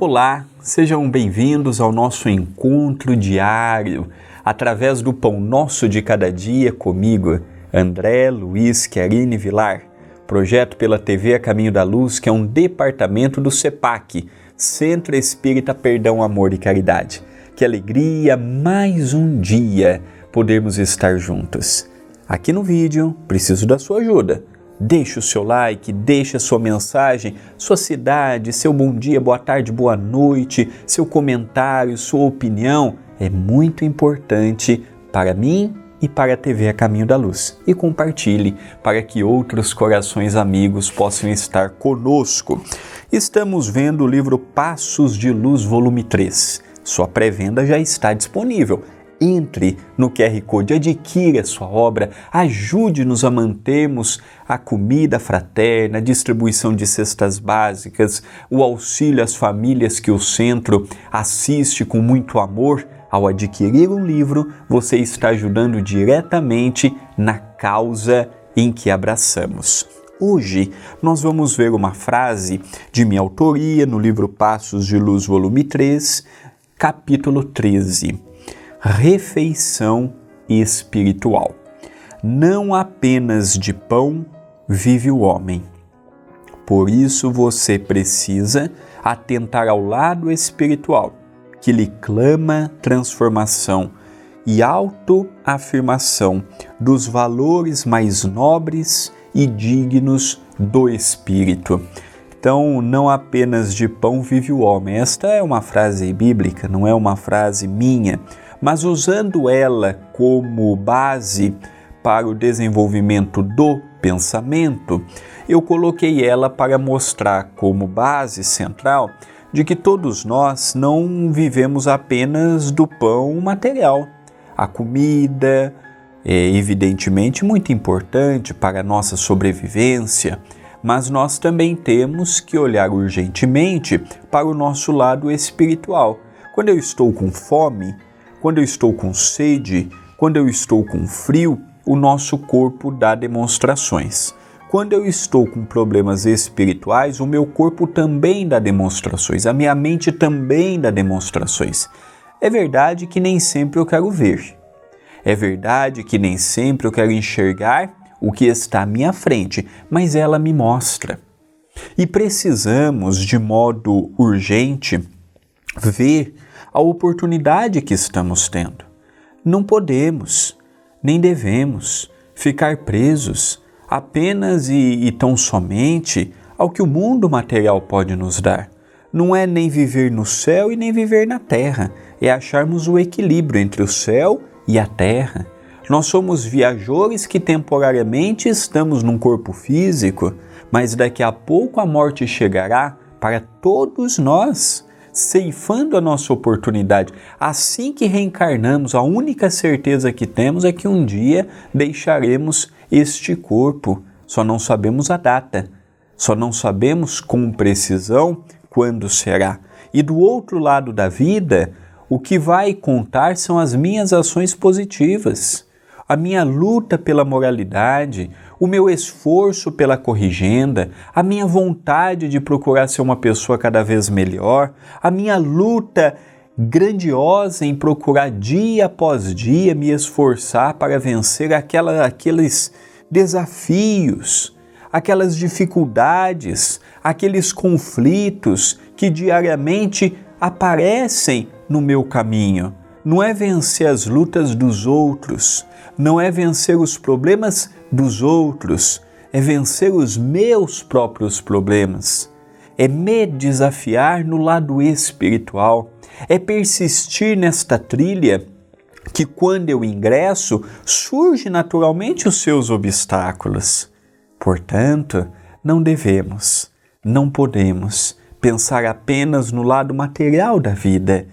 Olá, sejam bem-vindos ao nosso encontro diário através do Pão Nosso de Cada Dia comigo, André Luiz Querine Vilar, projeto pela TV A Caminho da Luz, que é um departamento do CEPAC, Centro Espírita Perdão, Amor e Caridade. Que alegria mais um dia podermos estar juntos. Aqui no vídeo, preciso da sua ajuda Deixe o seu like, deixe a sua mensagem, sua cidade, seu bom dia, boa tarde, boa noite, seu comentário, sua opinião é muito importante para mim e para a TV A Caminho da Luz. E compartilhe para que outros corações amigos possam estar conosco. Estamos vendo o livro Passos de Luz, volume 3. Sua pré-venda já está disponível entre no QR Code, adquira sua obra, ajude-nos a mantermos a comida fraterna, a distribuição de cestas básicas, o auxílio às famílias que o centro assiste com muito amor. Ao adquirir um livro, você está ajudando diretamente na causa em que abraçamos. Hoje nós vamos ver uma frase de minha autoria no livro Passos de Luz, volume 3, capítulo 13 refeição espiritual. Não apenas de pão vive o homem. Por isso você precisa atentar ao lado espiritual, que lhe clama transformação e autoafirmação dos valores mais nobres e dignos do espírito. Então, não apenas de pão vive o homem. Esta é uma frase bíblica, não é uma frase minha mas usando ela como base para o desenvolvimento do pensamento, eu coloquei ela para mostrar como base central de que todos nós não vivemos apenas do pão material. A comida é evidentemente muito importante para a nossa sobrevivência, mas nós também temos que olhar urgentemente para o nosso lado espiritual. Quando eu estou com fome, quando eu estou com sede, quando eu estou com frio, o nosso corpo dá demonstrações. Quando eu estou com problemas espirituais, o meu corpo também dá demonstrações, a minha mente também dá demonstrações. É verdade que nem sempre eu quero ver. É verdade que nem sempre eu quero enxergar o que está à minha frente, mas ela me mostra. E precisamos, de modo urgente, ver a oportunidade que estamos tendo. Não podemos, nem devemos, ficar presos apenas e, e tão somente ao que o mundo material pode nos dar. Não é nem viver no céu e nem viver na terra, é acharmos o equilíbrio entre o céu e a terra. Nós somos viajores que temporariamente estamos num corpo físico, mas daqui a pouco a morte chegará para todos nós ceifando a nossa oportunidade. Assim que reencarnamos, a única certeza que temos é que um dia deixaremos este corpo. Só não sabemos a data, só não sabemos com precisão quando será. E do outro lado da vida, o que vai contar são as minhas ações positivas a minha luta pela moralidade, o meu esforço pela corrigenda, a minha vontade de procurar ser uma pessoa cada vez melhor, a minha luta grandiosa em procurar dia após dia me esforçar para vencer aquela, aqueles desafios, aquelas dificuldades, aqueles conflitos que diariamente aparecem no meu caminho. Não é vencer as lutas dos outros, não é vencer os problemas dos outros, é vencer os meus próprios problemas. É me desafiar no lado espiritual, é persistir nesta trilha que, quando eu ingresso, surge naturalmente os seus obstáculos. Portanto, não devemos, não podemos pensar apenas no lado material da vida.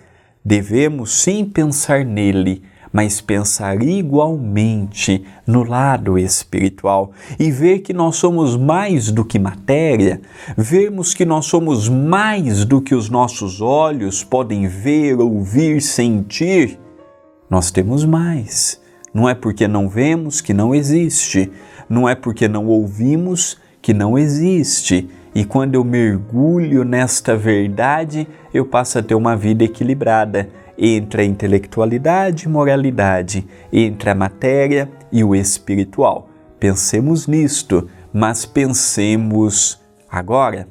Devemos sim pensar nele mas pensar igualmente no lado espiritual e ver que nós somos mais do que matéria, vermos que nós somos mais do que os nossos olhos podem ver, ouvir, sentir. Nós temos mais. Não é porque não vemos que não existe, não é porque não ouvimos que não existe. E quando eu mergulho nesta verdade, eu passo a ter uma vida equilibrada entre a intelectualidade e moralidade, entre a matéria e o espiritual. Pensemos nisto, mas pensemos agora.